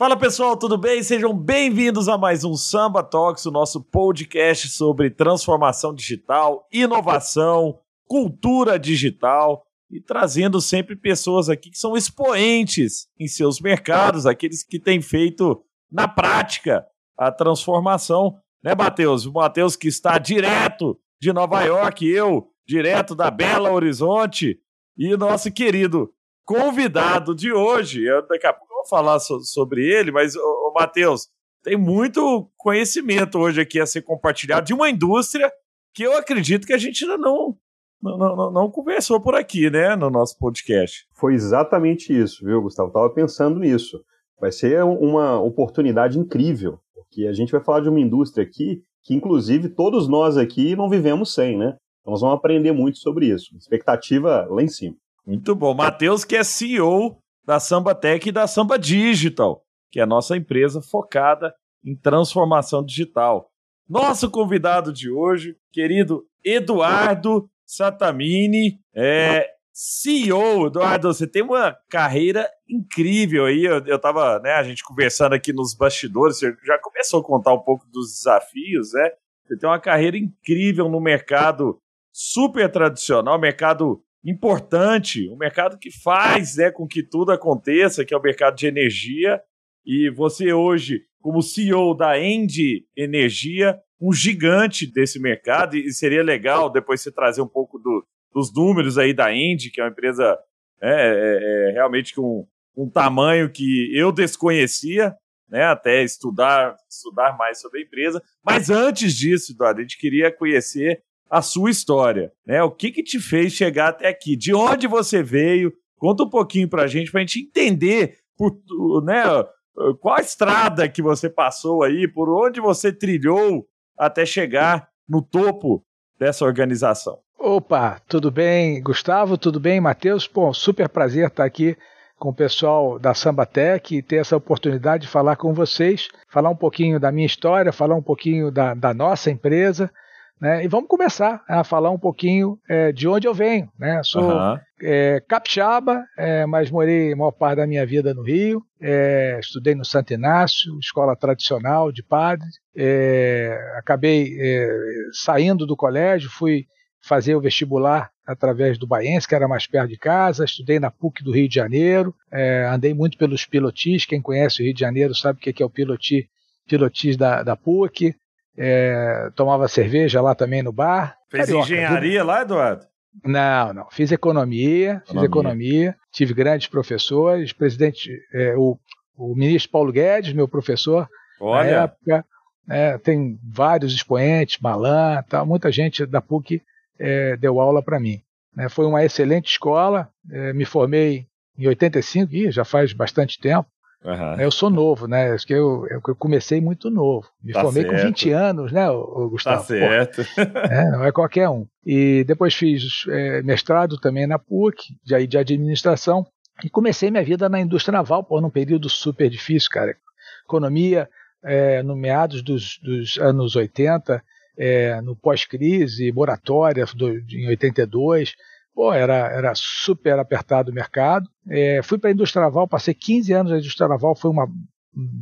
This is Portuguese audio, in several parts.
Fala pessoal, tudo bem? Sejam bem-vindos a mais um Samba Talks, o nosso podcast sobre transformação digital, inovação, cultura digital e trazendo sempre pessoas aqui que são expoentes em seus mercados, aqueles que têm feito na prática a transformação, né, Matheus? O Matheus que está direto de Nova York, eu direto da Bela Horizonte e nosso querido convidado de hoje, eu, daqui a pouco vou falar so, sobre ele, mas, ô, ô Matheus, tem muito conhecimento hoje aqui a ser compartilhado de uma indústria que eu acredito que a gente ainda não, não, não, não conversou por aqui, né, no nosso podcast. Foi exatamente isso, viu, Gustavo? Estava pensando nisso. Vai ser uma oportunidade incrível, porque a gente vai falar de uma indústria aqui que, inclusive, todos nós aqui não vivemos sem, né? Então, nós vamos aprender muito sobre isso. Expectativa lá em cima. Muito bom. Matheus, que é CEO da Samba Tech e da Samba Digital, que é a nossa empresa focada em transformação digital. Nosso convidado de hoje, querido Eduardo Satamini, é CEO. Eduardo, você tem uma carreira incrível aí. Eu, eu tava, né, a gente conversando aqui nos bastidores, você já começou a contar um pouco dos desafios, né? Você tem uma carreira incrível no mercado super tradicional, mercado importante, um mercado que faz né, com que tudo aconteça, que é o mercado de energia. E você hoje, como CEO da End Energia, um gigante desse mercado, e seria legal depois você trazer um pouco do, dos números aí da End, que é uma empresa né, é, é, é realmente com um tamanho que eu desconhecia, né, até estudar, estudar mais sobre a empresa. Mas antes disso, Eduardo, a gente queria conhecer a sua história, né? O que que te fez chegar até aqui? De onde você veio? Conta um pouquinho pra gente, pra gente entender por, né, qual a estrada que você passou aí, por onde você trilhou até chegar no topo dessa organização. Opa, tudo bem, Gustavo? Tudo bem, Matheus? Bom, super prazer estar aqui com o pessoal da Sambatec e ter essa oportunidade de falar com vocês, falar um pouquinho da minha história, falar um pouquinho da, da nossa empresa né? E vamos começar a falar um pouquinho é, de onde eu venho. Né? Sou uhum. é, capixaba, é, mas morei a maior parte da minha vida no Rio. É, estudei no Santo Inácio, escola tradicional de padres. É, acabei é, saindo do colégio, fui fazer o vestibular através do Baense, que era mais perto de casa. Estudei na PUC do Rio de Janeiro. andei muito pelos pilotis. Quem conhece o Rio de Janeiro sabe o que é o piloti, pilotis da, da PUC é, tomava cerveja lá também no bar. Fez Carioca, engenharia viu? lá, Eduardo? Não, não. Fiz economia, economia. fiz economia, tive grandes professores, presidente, é, o, o ministro Paulo Guedes, meu professor, Olha. na época, é, tem vários expoentes, Malan, tal, muita gente da PUC é, deu aula para mim. Né, foi uma excelente escola, é, me formei em 85, e já faz bastante tempo, Uhum. Eu sou novo, né? Acho que eu, eu comecei muito novo. Me tá formei certo. com 20 anos, né, Gustavo? Tá certo. É, não é qualquer um. E depois fiz é, mestrado também na PUC, de, de administração, e comecei minha vida na indústria naval, por num período super difícil, cara. Economia, é, no meados dos, dos anos 80, é, no pós-crise, moratória do, em 82, Pô, era, era super apertado o mercado. É, fui para a indústria naval, passei 15 anos na indústria naval, foi uma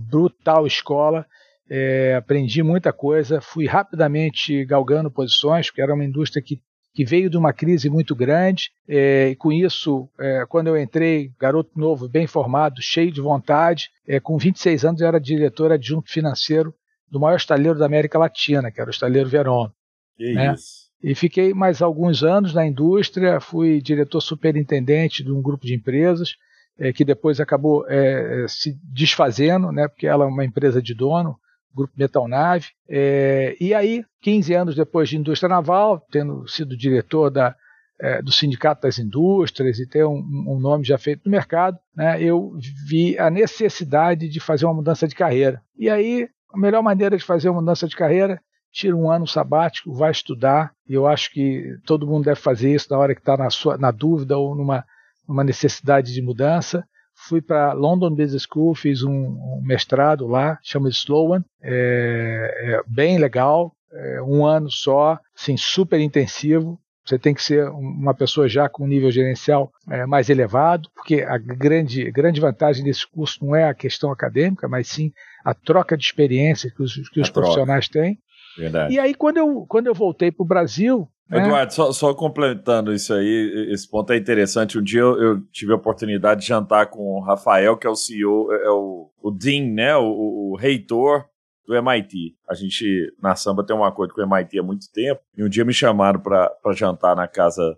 brutal escola. É, aprendi muita coisa, fui rapidamente galgando posições, porque era uma indústria que, que veio de uma crise muito grande, é, e com isso, é, quando eu entrei, garoto novo, bem formado, cheio de vontade, é, com 26 anos eu era diretor adjunto financeiro do maior estaleiro da América Latina, que era o estaleiro Verón. Que né? isso. E fiquei mais alguns anos na indústria, fui diretor superintendente de um grupo de empresas, é, que depois acabou é, se desfazendo, né, porque ela é uma empresa de dono, Grupo Metalnave. É, e aí, 15 anos depois de indústria naval, tendo sido diretor da, é, do Sindicato das Indústrias e ter um, um, nome já feito no mercado, né, eu vi a necessidade de fazer uma mudança de carreira. E aí a melhor maneira de fazer uma mudança de carreira, tira um ano sabático, vai estudar, e eu acho que todo mundo deve fazer isso na hora que está na, na dúvida ou numa, numa necessidade de mudança. Fui para London Business School, fiz um, um mestrado lá, chama de Sloan, é, é bem legal, é, um ano só, assim, super intensivo. Você tem que ser uma pessoa já com um nível gerencial é, mais elevado, porque a grande, grande vantagem desse curso não é a questão acadêmica, mas sim a troca de experiência que os, que os profissionais têm. Verdade. E aí, quando eu, quando eu voltei para o Brasil, né? Eduardo, só, só, complementando isso aí, esse ponto é interessante. Um dia eu, eu, tive a oportunidade de jantar com o Rafael, que é o CEO, é o, o Dean, né? O, o, reitor do MIT. A gente, na samba, tem um acordo com o MIT há muito tempo. E um dia me chamaram para jantar na casa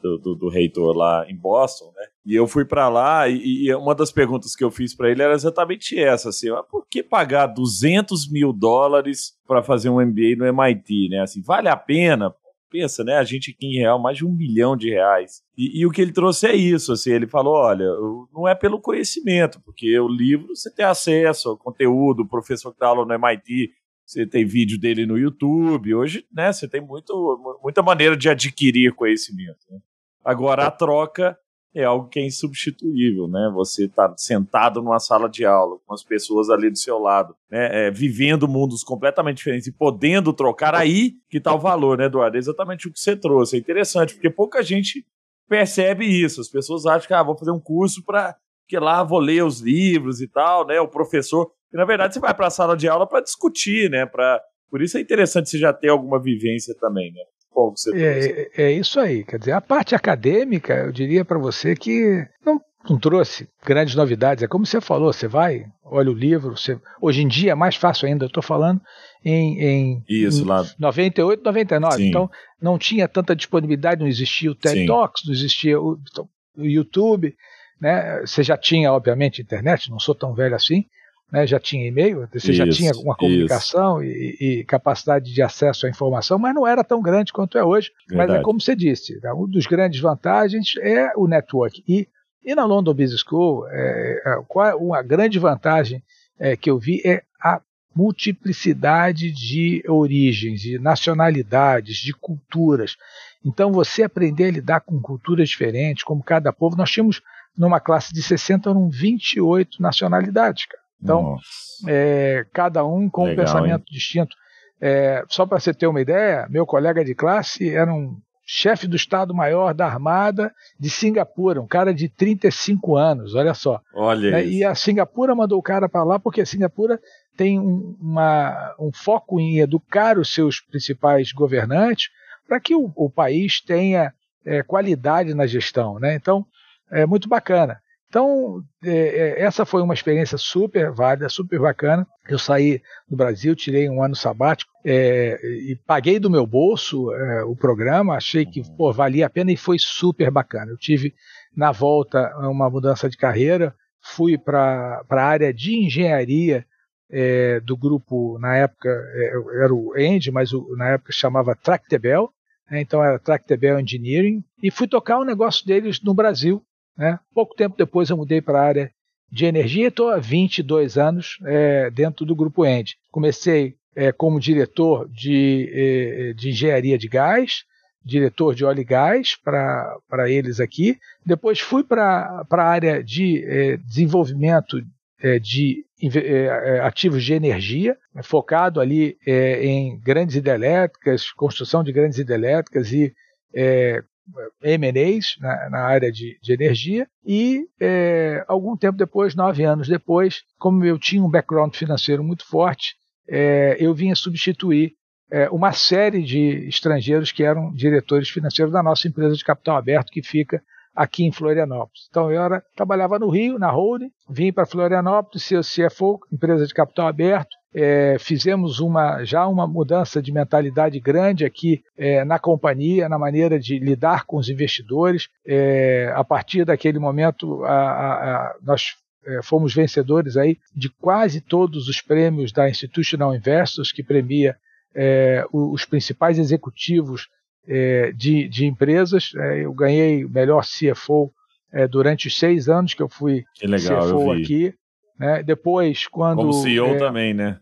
do, do, do, reitor lá em Boston, né? E eu fui para lá e, e, uma das perguntas que eu fiz para ele era exatamente essa, assim, ah, por que pagar 200 mil dólares para fazer um MBA no MIT, né? Assim, vale a pena? pensa, né? A gente aqui em real, mais de um milhão de reais. E, e, o que ele trouxe é isso, assim, ele falou, olha, não é pelo conhecimento, porque o livro você tem acesso ao conteúdo, o professor que dá aula no MIT, você tem vídeo dele no YouTube, hoje, né, você tem muito, muita maneira de adquirir conhecimento. Né? Agora, a troca é algo que é insubstituível, né? Você está sentado numa sala de aula com as pessoas ali do seu lado, né? É, vivendo mundos completamente diferentes e podendo trocar, aí que está o valor, né, Eduardo? É exatamente o que você trouxe. É interessante, porque pouca gente percebe isso. As pessoas acham que, ah, vou fazer um curso para que lá vou ler os livros e tal, né? O professor. E na verdade você vai para a sala de aula para discutir, né? Pra... Por isso é interessante você já ter alguma vivência também, né? você é, é, é isso aí. Quer dizer, a parte acadêmica, eu diria para você que não, não trouxe grandes novidades. É como você falou, você vai, olha o livro, você, hoje em dia é mais fácil ainda, eu estou falando em, em, Isso, lá. 98, 99. Sim. Então não tinha tanta disponibilidade, não existia o TED Sim. Talks, não existia o, então, o YouTube, né? Você já tinha, obviamente, internet, não sou tão velho assim, né, já tinha e-mail, você isso, já tinha uma comunicação e, e, capacidade de acesso à informação, mas não era tão grande quanto é hoje. Verdade. Mas é como você disse, né, uma das grandes vantagens é o network. E, e na London Business School, é, é, qual, uma grande vantagem é, que eu vi é a multiplicidade de origens, de nacionalidades, de culturas. Então, você aprender a lidar com culturas diferentes, como cada povo, nós tínhamos numa classe de 60, eram 28 nacionalidades, cara. Então, é, cada um com Legal, um pensamento hein? distinto. É, só para você ter uma ideia, meu colega de classe era um chefe do Estado-Maior da Armada de Singapura, um cara de 35 anos, olha só. Olha né? E a Singapura mandou o cara para lá porque a Singapura tem um, uma, um foco em educar os seus principais governantes para que o, o, país tenha é, qualidade na gestão. Né? Então, é muito bacana. Então, é, é, essa foi uma experiência super válida, super bacana. Eu saí do Brasil, tirei um ano sabático é, e paguei do meu bolso é, o programa, achei que pô, valia a pena e foi super bacana. Eu tive, na volta, uma mudança de carreira, fui para a área de engenharia é, do grupo, na época é, era o End, mas o, na época chamava Tractebel, né, então era Tractebel Engineering, e fui tocar o um negócio deles no Brasil, né? Pouco tempo depois eu mudei para a área de energia e estou há 22 anos é, dentro do Grupo End. Comecei é, como diretor de, é, de engenharia de gás, diretor de óleo e gás para eles aqui. Depois fui para a área de é, desenvolvimento é, de é, ativos de energia, focado ali em grandes hidrelétricas, construção de grandes hidrelétricas e M&As na, na, área de, de energia e é, algum tempo depois, nove anos depois, como eu tinha um background financeiro muito forte, é, eu vinha substituir é, uma série de estrangeiros que eram diretores financeiros da nossa empresa de capital aberto que fica aqui em Florianópolis. Então eu era, trabalhava no Rio, na holding, vim para Florianópolis, ser CFO, empresa de capital aberto, é, fizemos uma, já uma mudança de mentalidade grande aqui é, na companhia, na maneira de lidar com os investidores. É, a partir daquele momento, a, a, a, nós é, fomos vencedores aí de quase todos os prêmios da Institutional Investors, que premia é, os principais executivos é, de, de, empresas. eu ganhei o melhor CFO durante os seis anos que eu fui que legal, CFO aqui. Né? Depois, quando. Como CEO é, também, né?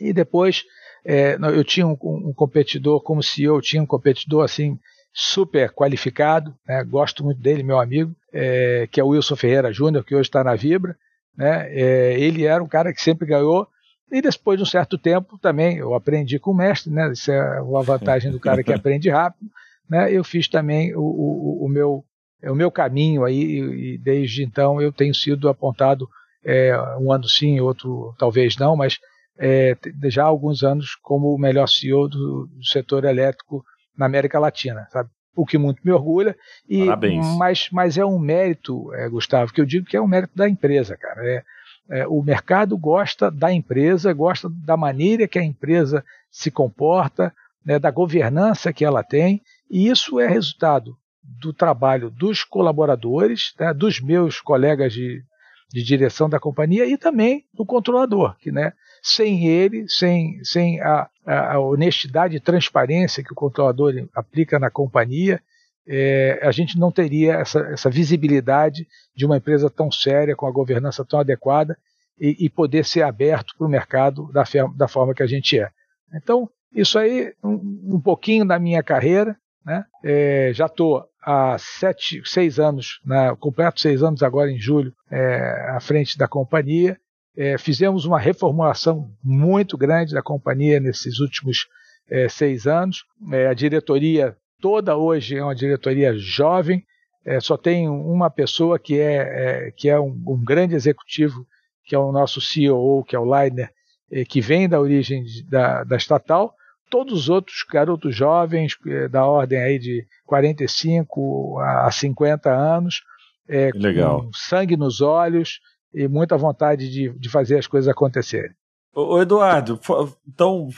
E depois é, eu tinha um, um, competidor como CEO, tinha um competidor assim super qualificado, né, gosto muito dele, meu amigo, é, que é o Wilson Ferreira Júnior, que hoje está na Vibra. Né, é, ele era um cara que sempre ganhou. E depois de um certo tempo também eu aprendi com o mestre, né? Isso é uma vantagem do cara que aprende rápido. Né, eu fiz também o, o, o meu o meu caminho aí e desde então eu tenho sido apontado é, um ano sim, outro talvez não, mas é, já há alguns anos como o melhor CEO do, do, setor elétrico na América Latina, sabe? O que muito me orgulha. E, Parabéns. Mas, mas é um mérito, é, Gustavo, que eu digo que é um mérito da empresa, cara. É, é, o mercado gosta da empresa, gosta da maneira que a empresa se comporta, né, da governança que ela tem, e isso é resultado do trabalho dos colaboradores, né, dos meus colegas de, de direção da companhia e também do controlador, que né, sem ele, sem, sem a, a, honestidade e transparência que o controlador aplica na companhia, é, a gente não teria essa, essa, visibilidade de uma empresa tão séria, com a governança tão adequada e, e poder ser aberto para o mercado da, da, forma que a gente é. Então, isso aí, um, um pouquinho da minha carreira, né? É, já estou há sete, seis anos, né, completo seis anos agora em julho, é, à frente da companhia. É, fizemos uma reformulação muito grande da companhia nesses últimos é, seis anos. É, a diretoria toda hoje é uma diretoria jovem, é, só tem uma pessoa que é, é que é um, um, grande executivo, que é o nosso CEO, que é o Leiner, que vem da origem da, da estatal, todos os outros garotos jovens, eh, da ordem aí de 45 a 50 anos, é, Legal. com sangue nos olhos e muita vontade de, de fazer as coisas acontecerem. Ô, Eduardo, então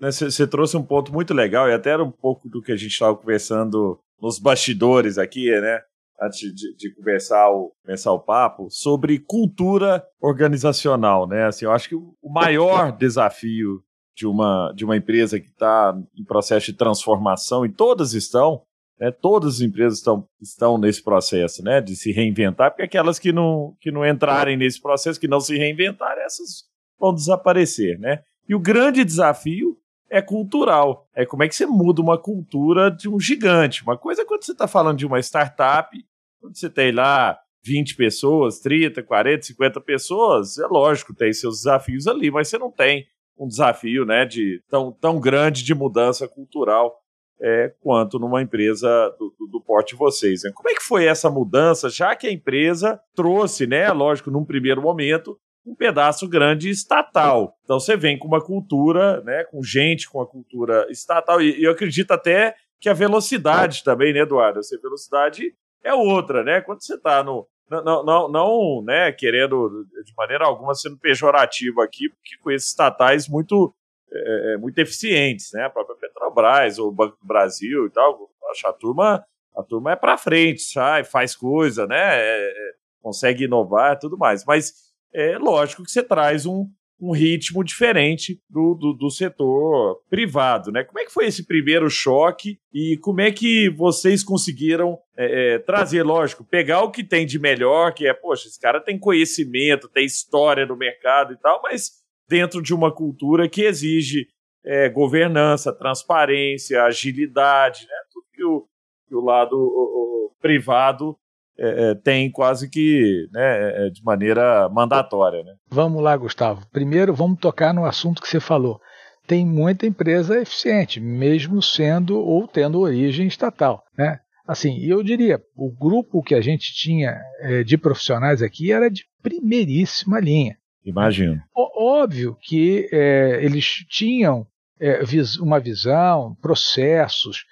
você né, trouxe um ponto muito legal e até era um pouco do que a gente estava conversando nos bastidores aqui, né? Antes de, de, conversar, o, começar o papo, sobre cultura organizacional, né? Assim, eu acho que o maior desafio de uma, de uma empresa que está em processo de transformação, e todas estão, né, todas as empresas estão, estão nesse processo né, de se reinventar, porque aquelas que não, que não entrarem nesse processo, que não se reinventarem, essas vão desaparecer. Né? E o grande desafio é cultural. É como é que você muda uma cultura de um gigante. Uma coisa é quando você está falando de uma startup, quando você tem lá 20 pessoas, 30, 40, 50 pessoas, é lógico, tem seus desafios ali, mas você não tem um desafio né, de tão, tão grande de mudança cultural é, quanto numa empresa do, do, do porte de vocês. Né? Como é que foi essa mudança, já que a empresa trouxe, né, lógico, num primeiro momento, um pedaço grande estatal. Então você vem com uma cultura, né, com gente com a cultura estatal, e, e eu acredito até que a velocidade também, né, Eduardo? Essa velocidade é outra, né? Quando você está no, não, não, não né, querendo de maneira alguma sendo pejorativo aqui, porque com esses estatais muito, é, é, muito eficientes, né? A própria Petrobras, o Banco do Brasil e tal. Acho a turma, a turma é para frente, sai, faz coisa, né? É, é, consegue inovar tudo mais. Mas é lógico que você traz um, um ritmo diferente do, do, do, setor privado, né? Como é que foi esse primeiro choque e como é que vocês conseguiram é, é, trazer, lógico, pegar o que tem de melhor, que é, poxa, esse cara tem conhecimento, tem história no mercado e tal, mas dentro de uma cultura que exige é, governança, transparência, agilidade, né? Tudo que o, que o lado o, o privado é, é, tem quase que né, é, de maneira mandatória. Né? Vamos lá, Gustavo. Primeiro, vamos tocar no assunto que você falou. Tem muita empresa eficiente, mesmo sendo ou tendo origem estatal. Né? Assim, eu diria, o grupo que a gente tinha é, de profissionais aqui era de primeiríssima linha. Imagino. Óbvio que é, eles tinham é, vis uma visão, processos,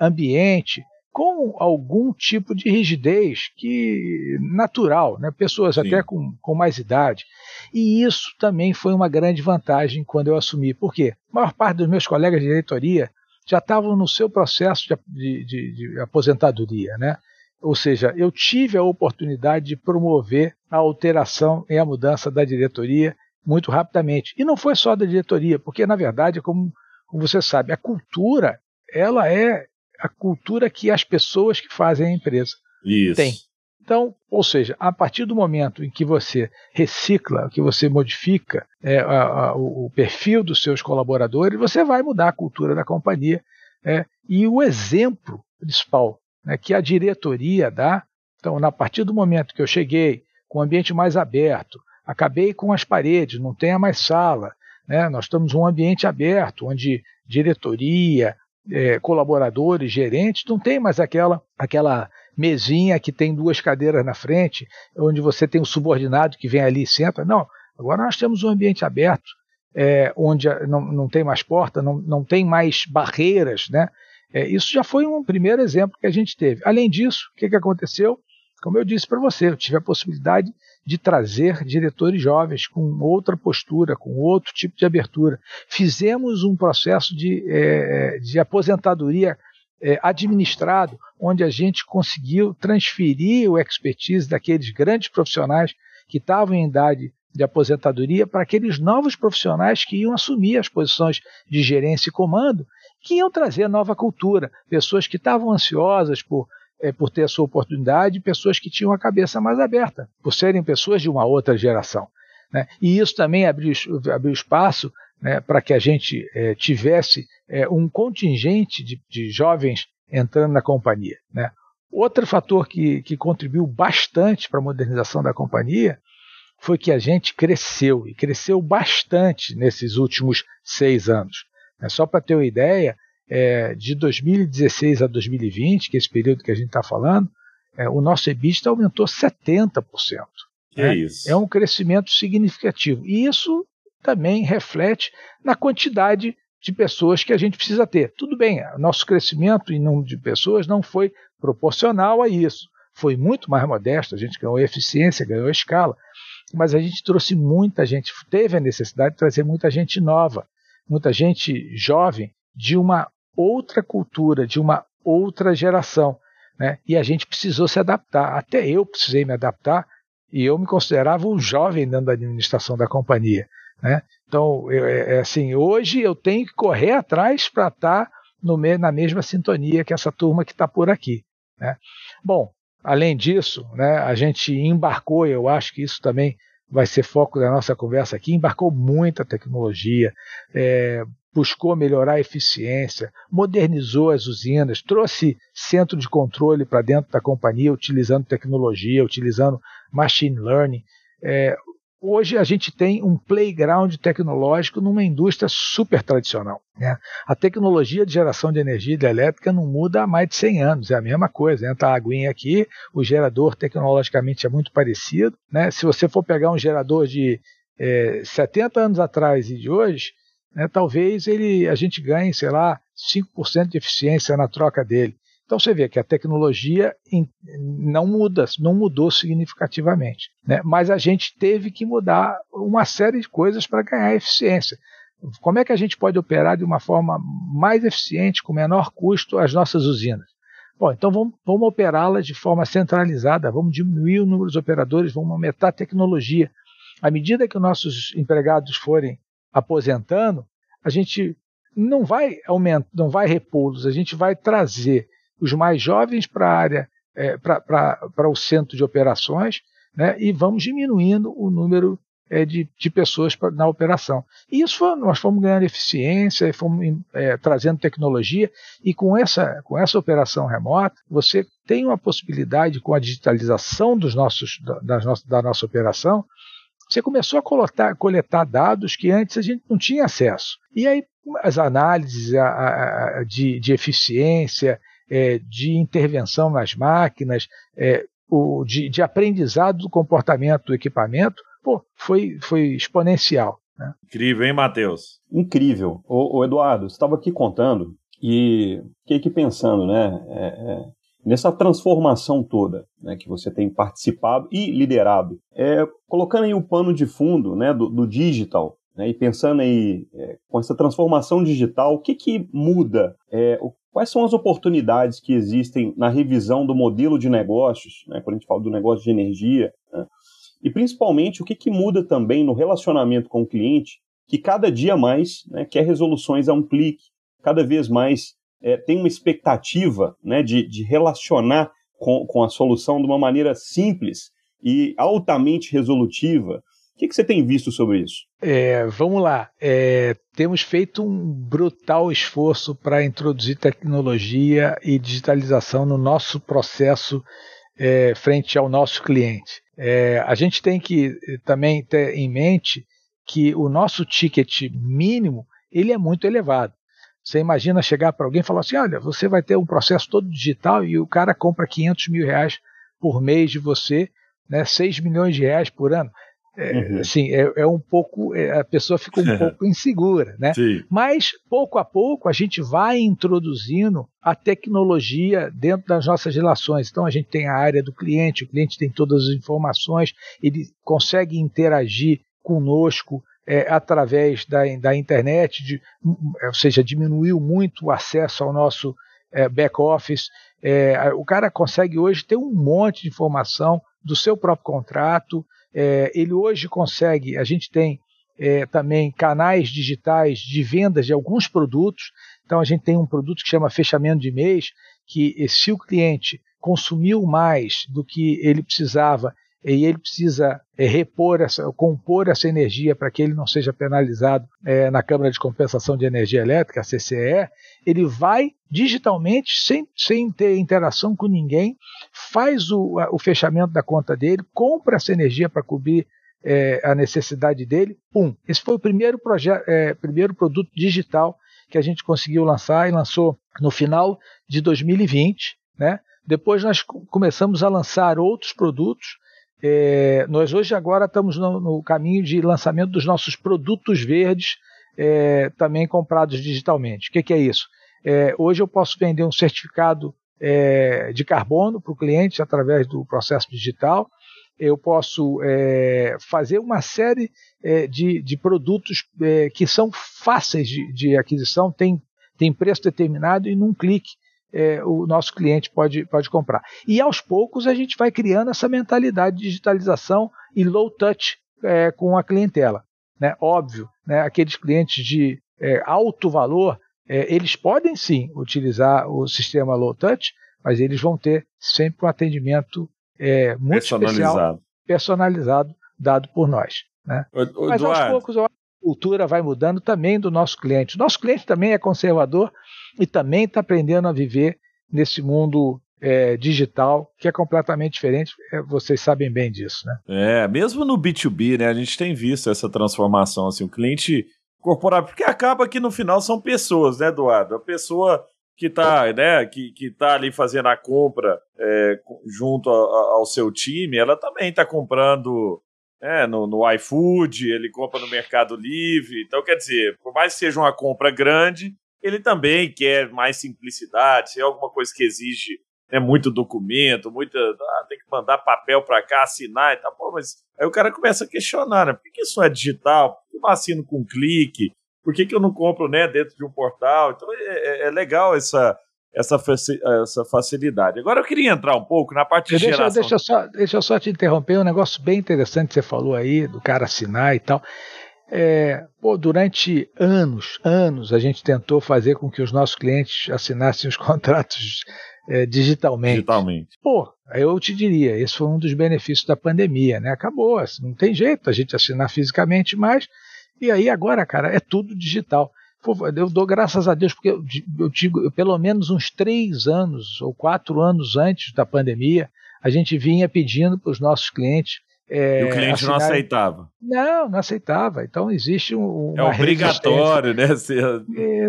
ambiente com algum tipo de rigidez que natural, né? pessoas Sim. até com, com mais idade. E isso também foi uma grande vantagem quando eu assumi. Por quê? A maior parte dos meus colegas de diretoria já estavam no seu processo de, de, de aposentadoria. Né? Ou seja, eu tive a oportunidade de promover a alteração e a mudança da diretoria muito rapidamente. E não foi só da diretoria, porque, na verdade, como, como você sabe, a cultura ela é a cultura que as pessoas que fazem a empresa Isso. têm. Então, ou seja, a partir do momento em que você recicla, que você modifica é, a, a, o, perfil dos seus colaboradores, você vai mudar a cultura da companhia. É, e o exemplo principal né, que a diretoria dá, então, a partir do momento que eu cheguei com o ambiente mais aberto, acabei com as paredes, não tenha mais sala, né, nós estamos um ambiente aberto, onde diretoria, é, colaboradores, gerentes, não tem mais aquela, aquela mesinha que tem duas cadeiras na frente, onde você tem um subordinado que vem ali e senta. Não, agora nós temos um ambiente aberto, é, onde não, não tem mais porta, não, não tem mais barreiras, né? É, isso já foi um primeiro exemplo que a gente teve. Além disso, o que, que aconteceu? Como eu disse para você, eu tive a possibilidade de trazer diretores jovens com outra postura, com outro tipo de abertura. Fizemos um processo de, é, de aposentadoria é, administrado, onde a gente conseguiu transferir o expertise daqueles grandes profissionais que estavam em idade de aposentadoria para aqueles novos profissionais que iam assumir as posições de gerência e comando, que iam trazer nova cultura, pessoas que estavam ansiosas por, é, por ter a sua oportunidade, pessoas que tinham a cabeça mais aberta, por serem pessoas de uma outra geração. Né? E isso também abriu, abriu espaço né, para que a gente é, tivesse é, um contingente de, de, jovens entrando na companhia. Né. Outro fator que, que contribuiu bastante para a modernização da companhia foi que a gente cresceu, e cresceu bastante nesses últimos seis anos. Né. Só para ter uma ideia, é, de 2016 a 2020, que é esse período que a gente está falando, é, o nosso EBITDA aumentou 70%. Que né? é isso. É um crescimento significativo. E isso também reflete na quantidade de pessoas que a gente precisa ter. Tudo bem, nosso crescimento em número de pessoas não foi proporcional a isso. Foi muito mais modesto, a gente ganhou eficiência, ganhou escala, mas a gente trouxe muita gente, teve a necessidade de trazer muita gente nova, muita gente jovem de uma outra cultura, de uma outra geração. Né? E a gente precisou se adaptar. Até eu precisei me adaptar e eu me considerava um jovem dentro da administração da companhia. Né? Então, eu, é, é, assim, hoje eu tenho que correr atrás para estar tá no, na mesma sintonia que essa turma que está por aqui. Né? Bom, além disso, né, a gente embarcou, eu acho que isso também vai ser foco da nossa conversa aqui, embarcou muita tecnologia, é, buscou melhorar a eficiência, modernizou as usinas, trouxe centro de controle para dentro da companhia, utilizando tecnologia, utilizando machine learning. É, hoje a gente tem um playground tecnológico numa indústria super tradicional. Né? A tecnologia de geração de energia hidrelétrica não muda há mais de 100 anos, é a mesma coisa. Entra a aguinha aqui, o gerador tecnologicamente é muito parecido. Né? Se você for pegar um gerador de é, 70 anos atrás e de hoje, né, talvez ele, a gente ganhe, sei lá, 5% de eficiência na troca dele. Então você vê que a tecnologia não muda, não mudou significativamente. Né? Mas a gente teve que mudar uma série de coisas para ganhar eficiência. Como é que a gente pode operar de uma forma mais eficiente, com menor custo, as nossas usinas? Bom, então vamos, vamos operá-las de forma centralizada, vamos diminuir o número de operadores, vamos aumentar a tecnologia. À medida que os nossos empregados forem aposentando, a gente não vai aumentar, não vai repô-los, a gente vai trazer os mais jovens para a área, é, para o centro de operações, né, e vamos diminuindo o número é, de, de, pessoas pra, na operação. E isso nós fomos ganhando eficiência, fomos é, trazendo tecnologia, e com essa, com essa operação remota, você tem uma possibilidade, com a digitalização dos nossos, da, nossa, da nossa operação, você começou a coletar, coletar, dados que antes a gente não tinha acesso. E aí as análises a, a, a, de, de, eficiência, é, de intervenção nas máquinas, é, o, de, de, aprendizado do comportamento do equipamento, pô, foi, foi exponencial. Né? Incrível, hein, Matheus? Incrível. O, o Eduardo, você estava aqui contando e fiquei aqui pensando, né? É, é nessa transformação toda né, que você tem participado e liderado, é, colocando aí o pano de fundo né, do, do digital né, e pensando aí é, com essa transformação digital, o que, que muda? É, o, quais são as oportunidades que existem na revisão do modelo de negócios, né, quando a gente fala do negócio de energia, né, e principalmente o que, que muda também no relacionamento com o cliente, que cada dia mais né, quer resoluções a um clique, cada vez mais é, tem uma expectativa né, de, de relacionar com, com a solução de uma maneira simples e altamente resolutiva. O que, que você tem visto sobre isso? É, vamos lá. É, temos feito um brutal esforço para introduzir tecnologia e digitalização no nosso processo é, frente ao nosso cliente. É, a gente tem que eh, também ter em mente que o nosso ticket mínimo ele é muito elevado. Você imagina chegar para alguém e falar assim: olha, você vai ter um processo todo digital e o cara compra 500 mil reais por mês de você, né, 6 milhões de reais por ano. É, uhum. Assim, é, é, um pouco, é, a pessoa fica um pouco insegura, né? Sim. Mas pouco a pouco a gente vai introduzindo a tecnologia dentro das nossas relações. Então a gente tem a área do cliente, o cliente tem todas as informações, ele consegue interagir conosco é, através da, da internet, de, ou seja, diminuiu muito o acesso ao nosso é, back office. É, o cara consegue hoje ter um monte de informação do seu próprio contrato, é, ele hoje consegue, a gente tem é, também canais digitais de vendas de alguns produtos. Então a gente tem um produto que chama fechamento de mês, que se o cliente consumiu mais do que ele precisava e ele precisa é, repor essa, compor essa energia para que ele não seja penalizado é, na Câmara de Compensação de Energia Elétrica, a CCE, ele vai digitalmente, sem, sem ter interação com ninguém, faz o, o fechamento da conta dele, compra essa energia para cobrir é, a necessidade dele, pum. Esse foi o primeiro, é, primeiro produto digital que a gente conseguiu lançar e lançou no final de 2020, né? Depois nós começamos a lançar outros produtos é, nós hoje agora estamos no, no, caminho de lançamento dos nossos produtos verdes, é, também comprados digitalmente. O que, que é isso? É, hoje eu posso vender um certificado é, de carbono para o cliente através do processo digital. Eu posso é, fazer uma série é, de, de, produtos que são fáceis de, de aquisição, tem, tem preço determinado e num clique é, o nosso cliente pode, pode comprar. E aos poucos a gente vai criando essa mentalidade de digitalização e low touch é, com a clientela. Né? Óbvio, né, aqueles clientes de é, alto valor, é, eles podem sim utilizar o sistema low touch, mas eles vão ter sempre um atendimento é, muito personalizado. especial, personalizado, dado por nós. Né? O, o mas Eduardo. aos poucos a cultura vai mudando também do nosso cliente. O nosso cliente também é conservador, e também está aprendendo a viver nesse mundo é, digital, que é completamente diferente, é, vocês sabem bem disso, né? É, mesmo no B2B, né, a gente tem visto essa transformação, assim, o cliente corporativo, porque acaba que no final são pessoas, né, Eduardo? A pessoa que está né, que, que tá ali fazendo a compra é, junto a, a, ao seu time, ela também está comprando é, no, no iFood, ele compra no Mercado Livre, então quer dizer, por mais que seja uma compra grande, ele também quer mais simplicidade, se é alguma coisa que exige né, muito documento, muita. Ah, tem que mandar papel para cá, assinar e tal. Pô, mas aí o cara começa a questionar, né? Por que, isso é digital? Por que eu assino com um clique? Por que, que eu não compro né, dentro de um portal? Então é, é, é legal essa, essa, essa facilidade. Agora eu queria entrar um pouco na parte de deixa, geração. Deixa, só, deixa eu só te interromper, um negócio bem interessante que você falou aí, do cara assinar e tal. É, pô, durante anos, anos, a gente tentou fazer com que os nossos clientes assinassem os contratos é, digitalmente. Digitalmente. Pô, eu te diria, esse foi um dos benefícios da pandemia, né? Acabou, assim, não tem jeito a gente assinar fisicamente mais. E aí agora, cara, é tudo digital. Eu dou graças a Deus, porque eu, eu digo, pelo menos uns três anos ou quatro anos antes da pandemia, a gente vinha pedindo para os nossos clientes é, e o cliente assinar... não aceitava. Não, não aceitava. Então existe um. É obrigatório, né?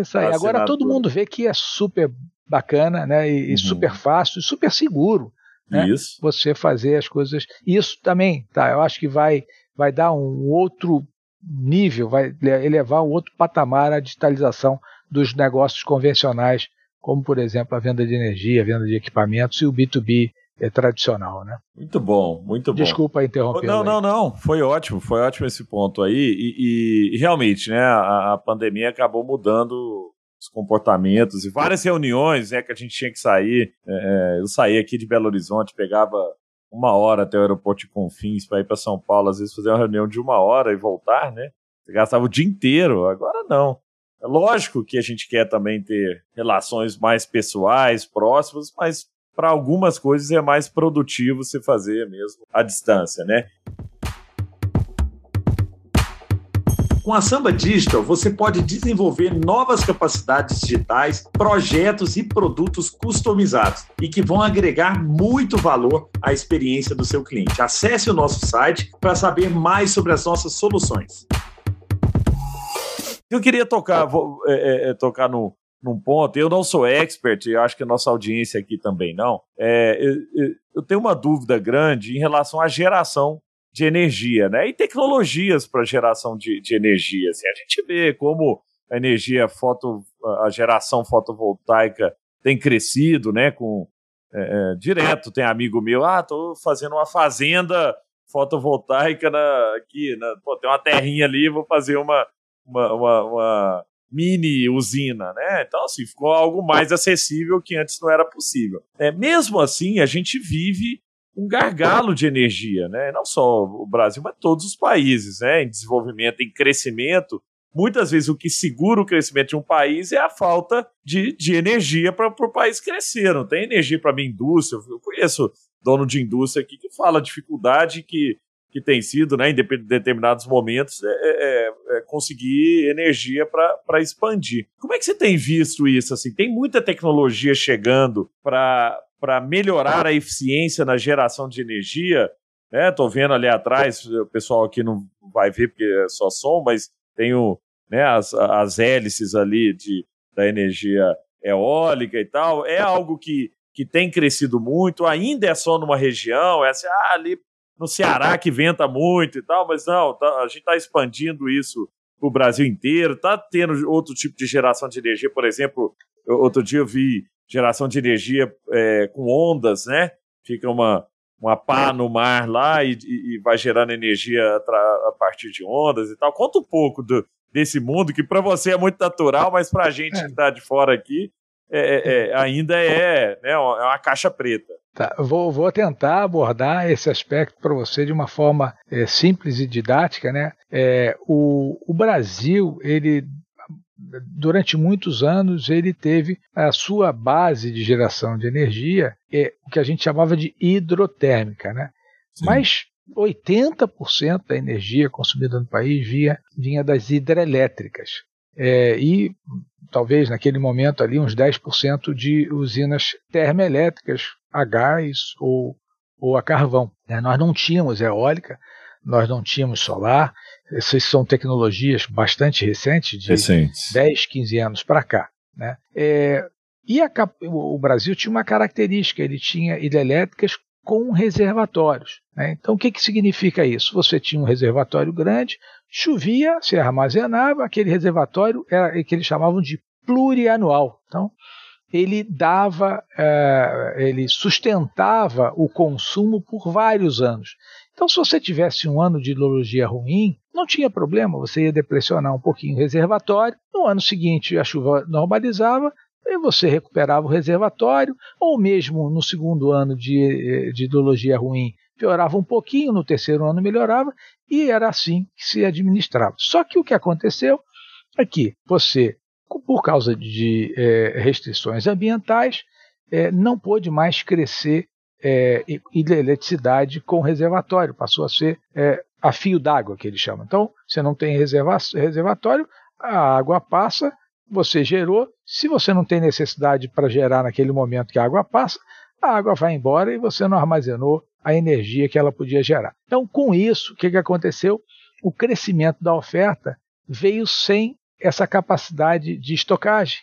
Isso aí. Agora todo mundo vê que é super bacana, né? E, uhum. super fácil, super seguro. Né? Isso. Você fazer as coisas. Isso também, tá? Eu acho que vai, vai dar um outro nível, vai elevar um outro patamar a digitalização dos negócios convencionais, como por exemplo a venda de energia, a venda de equipamentos e o B2B é tradicional, né? Muito bom, muito bom. Desculpa interromper. Não, não, não. Foi ótimo, foi ótimo esse ponto aí. E, e, e realmente, né, a, a, pandemia acabou mudando os comportamentos e várias reuniões, né, que a gente tinha que sair. É, é eu saía aqui de Belo Horizonte, pegava uma hora até o aeroporto de Confins para ir para São Paulo, às vezes fazer uma reunião de uma hora e voltar, né? Você gastava o dia inteiro. Agora não. É lógico que a gente quer também ter relações mais pessoais, próximas, mas para algumas coisas é mais produtivo você fazer mesmo à distância, né? Com a Samba Digital, você pode desenvolver novas capacidades digitais, projetos e produtos customizados e que vão agregar muito valor à experiência do seu cliente. Acesse o nosso site para saber mais sobre as nossas soluções. Eu queria tocar, vou, é, é, é, tocar no, num ponto. Eu não sou expert, eu acho que a nossa audiência aqui também não. É, eu, eu, tenho uma dúvida grande em relação à geração de energia, né? E tecnologias para geração de, de energia. Assim, a gente vê como a energia foto, a geração fotovoltaica tem crescido, né? Com é, é, direto tem amigo meu, ah, tô fazendo uma fazenda fotovoltaica na, aqui, na, pô, tem uma terrinha ali, vou fazer uma, uma, uma, uma mini usina, né? Então, assim, ficou algo mais acessível que antes não era possível. É, mesmo assim, a gente vive um gargalo de energia, né? Não só o Brasil, mas todos os países, né? Em desenvolvimento, em crescimento. Muitas vezes o que segura o crescimento de um país é a falta de, de energia para o país crescer. Não tem energia para a minha indústria. Eu conheço dono de indústria aqui que fala dificuldade que, que tem sido, né, em determinados momentos, é, é, é conseguir energia para expandir. Como é que você tem visto isso? Assim, tem muita tecnologia chegando para melhorar a eficiência na geração de energia. Estou né? vendo ali atrás, o pessoal aqui não vai ver porque é só som, mas tem o, né, as, as hélices ali de, da energia eólica e tal. É algo que, que tem crescido muito, ainda é só numa região, é assim, ah, ali no Ceará que venta muito e tal, mas não, tá, a gente está expandindo isso para o Brasil inteiro, está tendo outro tipo de geração de energia, por exemplo, outro dia eu vi geração de energia é, com ondas, né? Fica uma, uma pá no mar lá e, e vai gerando energia a, partir de ondas e tal. Conta um pouco do, desse mundo que para você é muito natural, mas para a gente é. que está de fora aqui é, é, é, ainda é, né, é uma caixa preta. Tá, vou, vou tentar abordar esse aspecto para você de uma forma é, simples e didática, né? É, o, o Brasil ele durante muitos anos ele teve a sua base de geração de energia, é, o que a gente chamava de hidrotérmica, né? Sim. Mas 80% da energia consumida no país via, vinha das hidrelétricas. É, e talvez naquele momento ali uns 10% de usinas termoelétricas a gás ou, ou a carvão. Né? Nós não tínhamos eólica, nós não tínhamos solar, essas são tecnologias bastante recentes, de recentes. 10, 15 anos para cá. Né? É, e a, o Brasil tinha uma característica, ele tinha hidrelétricas com reservatórios. Né? Então, o que, que significa isso? Você tinha um reservatório grande, chovia, se armazenava, aquele reservatório era que eles chamavam de plurianual. Então, ele dava, uh, ele sustentava o consumo por vários anos. Então, se você tivesse um ano de hidrologia ruim, não tinha problema, você ia depressionar um pouquinho o reservatório, no ano seguinte a chuva normalizava, e você recuperava o reservatório, ou mesmo no segundo ano de, de hidrologia ruim, piorava um pouquinho, no terceiro ano melhorava, e era assim que se administrava. Só que o que aconteceu é que você, por causa de é, restrições ambientais, é, não pôde mais crescer é, eletricidade com reservatório, passou a ser é, a fio d'água, que eles chamam. Então, você não tem reserva reservatório, a água passa, você gerou. Se você não tem necessidade para gerar naquele momento que a água passa, a água vai embora e você não armazenou a energia que ela podia gerar. Então, com isso, o que, que aconteceu? O crescimento da oferta veio sem essa capacidade de estocagem.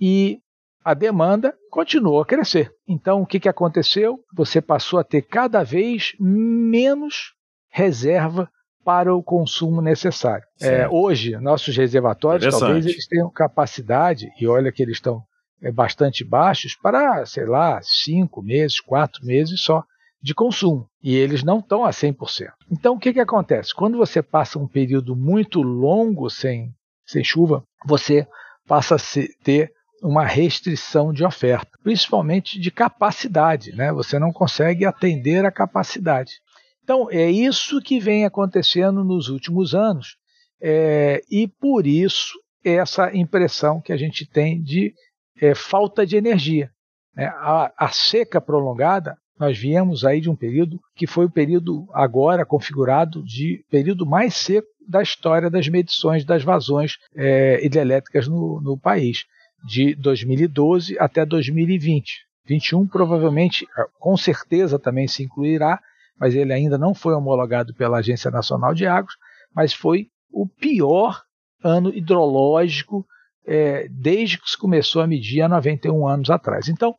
E a demanda continuou a crescer. Então, o que, que aconteceu? Você passou a ter cada vez menos reserva para o consumo necessário. É, hoje, nossos reservatórios, talvez eles tenham capacidade, e olha que eles estão é, bastante baixos, para, sei lá, cinco meses, quatro meses só de consumo. E eles não estão a 100%. Então, o que, que acontece? Quando você passa um período muito longo sem, sem chuva, você passa a ter uma restrição de oferta, principalmente de capacidade, né? Você não consegue atender a capacidade. Então, é isso que vem acontecendo nos últimos anos, é, e por isso essa impressão que a gente tem de é, falta de energia. Né? A, a seca prolongada, nós viemos aí de um período que foi o período agora configurado de período mais seco da história das medições das vazões é, hidrelétricas no, no país, de 2012 até 2020. 21 provavelmente, com certeza também se incluirá, mas ele ainda não foi homologado pela Agência Nacional de Águas, mas foi o pior ano hidrológico é, desde que se começou a medir há 91 anos atrás. Então,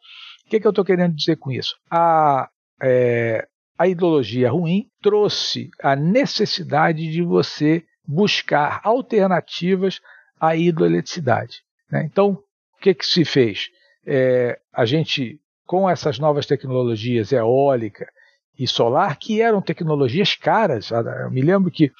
o que, que eu estou querendo dizer com isso? A, é, a hidrologia ruim trouxe a necessidade de você buscar alternativas à hidroeletricidade. Né? Então, o que, que se fez? É, a gente, com essas novas tecnologias eólica e solar, que eram tecnologias caras, eu me lembro que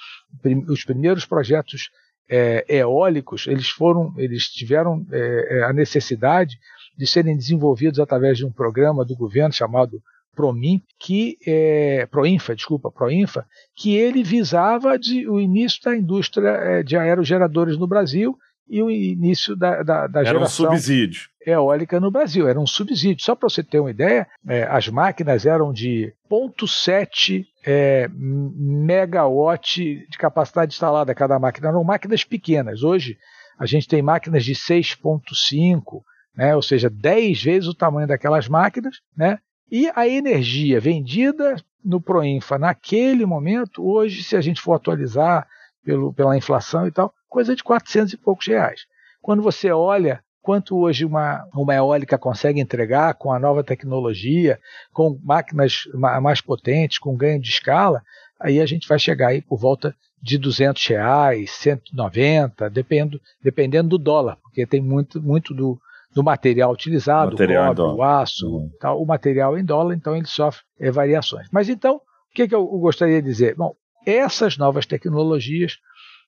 os primeiros projetos é, eólicos, eles foram, eles tiveram é, é, a necessidade de serem desenvolvidos através de um programa do governo chamado Promin, que é, Proinfa, desculpa, Proinfa, que ele visava de, o início da indústria é, de aerogeradores no Brasil e o início da, da, da Era geração um subsídio. eólica no Brasil. Era um subsídio. Só para você ter uma ideia, é, as máquinas eram de 0,7 é, megawatt de capacidade instalada cada máquina. Eram máquinas pequenas. Hoje a gente tem máquinas de 6,5, né, ou seja, 10 vezes o tamanho daquelas máquinas, né, e a energia vendida no Proinfa naquele momento, hoje, se a gente for atualizar pelo, pela inflação e tal, coisa de 400 e poucos reais. Quando você olha quanto hoje uma, uma eólica consegue entregar com a nova tecnologia, com máquinas mais potentes, com ganho de escala, aí a gente vai chegar aí por volta de 200 reais, 190, dependendo, dependendo do dólar, porque tem muito, muito do, do material utilizado, material o cobre, o aço, uhum. tal, o material em dólar, então ele sofre é, variações. Mas então, o que, que eu gostaria de dizer? Bom, essas novas tecnologias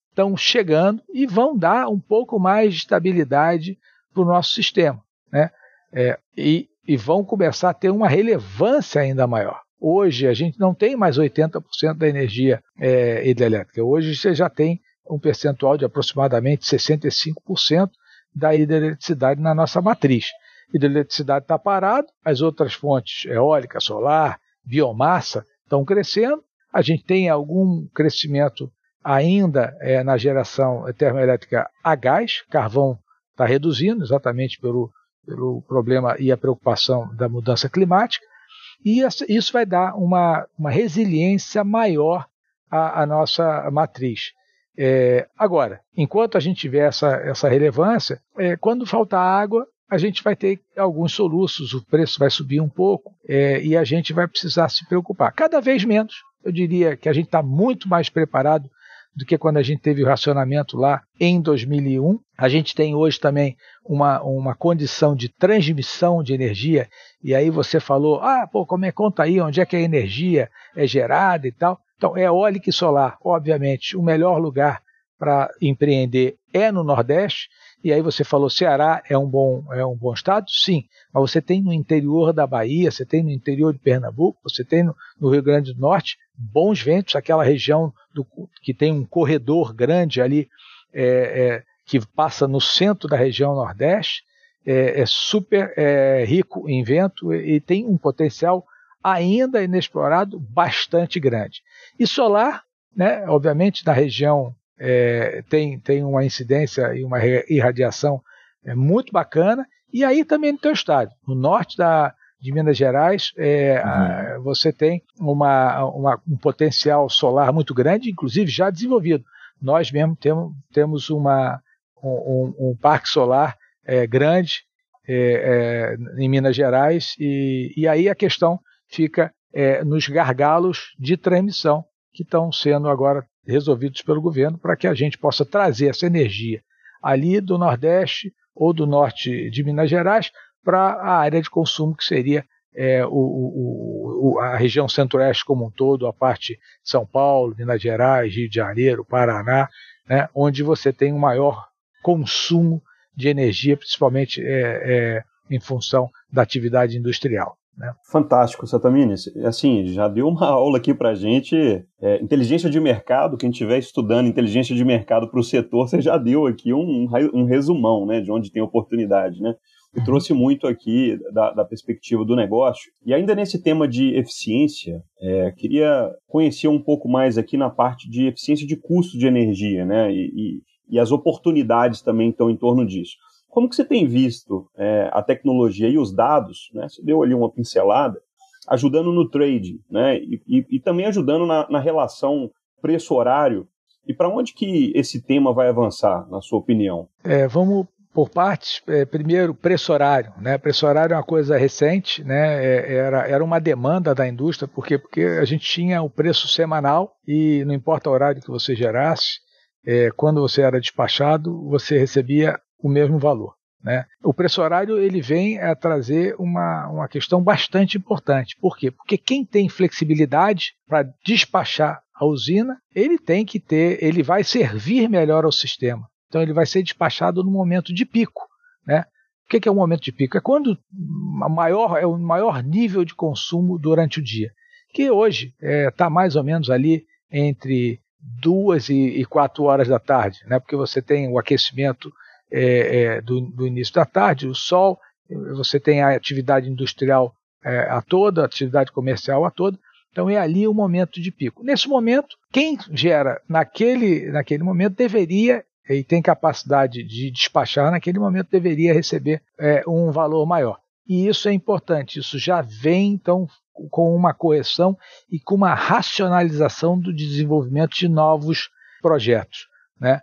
estão chegando e vão dar um pouco mais de estabilidade para o nosso sistema. Né? É, e, e vão começar a ter uma relevância ainda maior. Hoje a gente não tem mais 80% da energia é, hidrelétrica. Hoje você já tem um percentual de aproximadamente 65% da hidroeletricidade na nossa matriz. A hidroeletricidade está parada, as outras fontes, eólica, solar, biomassa, estão crescendo. A gente tem algum crescimento ainda é, na geração termoelétrica a gás, carvão está reduzindo, exatamente pelo, pelo problema e a preocupação da mudança climática, e isso vai dar uma, uma resiliência maior à, à nossa matriz. É, agora, enquanto a gente tiver essa, essa relevância, é, quando faltar água, a gente vai ter alguns soluços, o preço vai subir um pouco é, e a gente vai precisar se preocupar. Cada vez menos, eu diria que a gente está muito mais preparado do que quando a gente teve o racionamento lá em 2001. A gente tem hoje também uma, uma condição de transmissão de energia, e aí você falou, ah, pô, como é conta aí, onde é que a energia é gerada e tal. Então, é eólica e solar, obviamente, o melhor lugar para empreender é no Nordeste. E aí você falou Ceará é um bom é um bom estado, sim. Mas você tem no interior da Bahia, você tem no interior de Pernambuco, você tem no, no Rio Grande do Norte bons ventos, aquela região do, que tem um corredor grande ali é, é, que passa no centro da região Nordeste, é, é super é, rico em vento e, e tem um potencial ainda inexplorado bastante grande. E solar, né, obviamente, na região é, tem, tem uma incidência e uma irradiação é, muito bacana, e aí também no teu estado, no norte da, de Minas Gerais, é, uhum. a, você tem uma, uma, um potencial solar muito grande, inclusive já desenvolvido. Nós mesmo temos, temos uma, um, um parque solar é, grande é, é, em Minas Gerais, e, e aí a questão fica é, nos gargalos de transmissão que estão sendo agora resolvidos pelo governo para que a gente possa trazer essa energia ali do Nordeste ou do norte de Minas Gerais para a área de consumo que seria é, o, o, o, a região centro-oeste como um todo, a parte de São Paulo, Minas Gerais, Rio de Janeiro, Paraná, né, onde você tem um maior consumo de energia, principalmente é, é, em função da atividade industrial. Né? Fantástico, Satamini. Assim, já deu uma aula aqui para gente. É, inteligência de mercado, quem estiver estudando inteligência de mercado para o setor, você já deu aqui um, um resumão né, de onde tem oportunidade. Né? e trouxe muito aqui da, da, perspectiva do negócio. E ainda nesse tema de eficiência, é, queria conhecer um pouco mais aqui na parte de eficiência de custo de energia, né? E, e, e as oportunidades também estão em torno disso. Como que você tem visto é, a tecnologia e os dados, né? Você deu ali uma pincelada, ajudando no trade, né? E, e, e também ajudando na, na relação preço-horário. E para onde que esse tema vai avançar, na sua opinião? É, vamos por partes. É, primeiro, preço horário. Né? Preço horário é uma coisa recente, né? É, era, era uma demanda da indústria, porque, porque a gente tinha o preço semanal e não importa o horário que você gerasse, é, quando você era despachado, você recebia o mesmo valor. Né? O preço horário ele vem a trazer uma, uma questão bastante importante. Por quê? Porque quem tem flexibilidade para despachar a usina, ele tem que ter, ele vai servir melhor ao sistema. Então ele vai ser despachado no momento de pico. Né? O que é o momento de pico? É quando maior, é o maior nível de consumo durante o dia. Que hoje está é, tá mais ou menos ali entre duas e, e quatro horas da tarde, né? porque você tem o aquecimento é, é, do, do, início da tarde, o sol, você tem a atividade industrial é, a toda, a atividade comercial a toda, então é ali o momento de pico. Nesse momento, quem gera naquele, naquele momento deveria e tem capacidade de despachar naquele momento deveria receber é, um valor maior. E isso é importante, isso já vem então com uma correção e com uma racionalização do desenvolvimento de novos projetos. Né?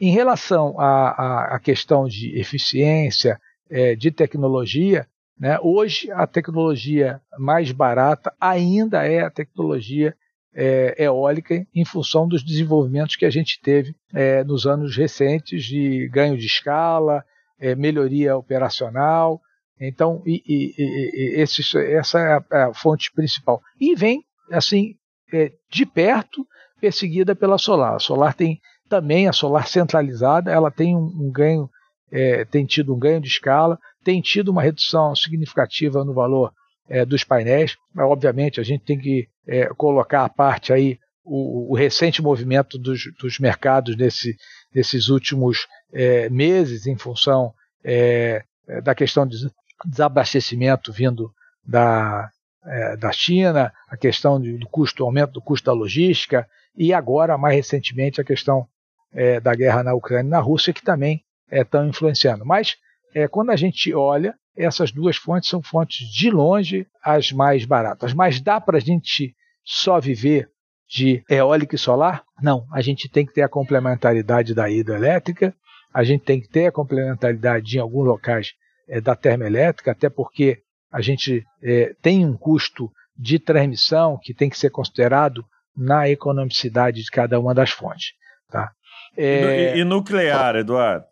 Em relação à, à questão de eficiência, é, de tecnologia, né, hoje a tecnologia mais barata ainda é a tecnologia é, eólica em função dos desenvolvimentos que a gente teve é, nos anos recentes de ganho de escala, é, melhoria operacional. Então, e, e, e, essa é a, é a, fonte principal. E vem, assim, é, de perto, perseguida pela solar. A solar tem também a solar centralizada, ela tem um, um ganho, é, tem tido um ganho de escala, tem tido uma redução significativa no valor é, dos painéis. Mas, obviamente, a gente tem que é, colocar à parte aí o, o recente movimento dos, dos mercados nesse, nesses últimos é, meses, em função é, da questão de desabastecimento vindo da, é, da China, a questão do custo, aumento do custo da logística, e agora, mais recentemente, a questão é, da guerra na Ucrânia e na Rússia, que também estão influenciando. Mas é, quando a gente olha, essas duas fontes são fontes de longe as mais baratas. Mas dá para a gente só viver de eólica e solar? Não, a gente tem que ter a complementaridade da hidrelétrica, a gente tem que ter a complementaridade em alguns locais é, da termoelétrica, até porque a gente é, tem um custo de transmissão que tem que ser considerado na economicidade de cada uma das fontes. Tá? É... E, e, nuclear, Eduardo?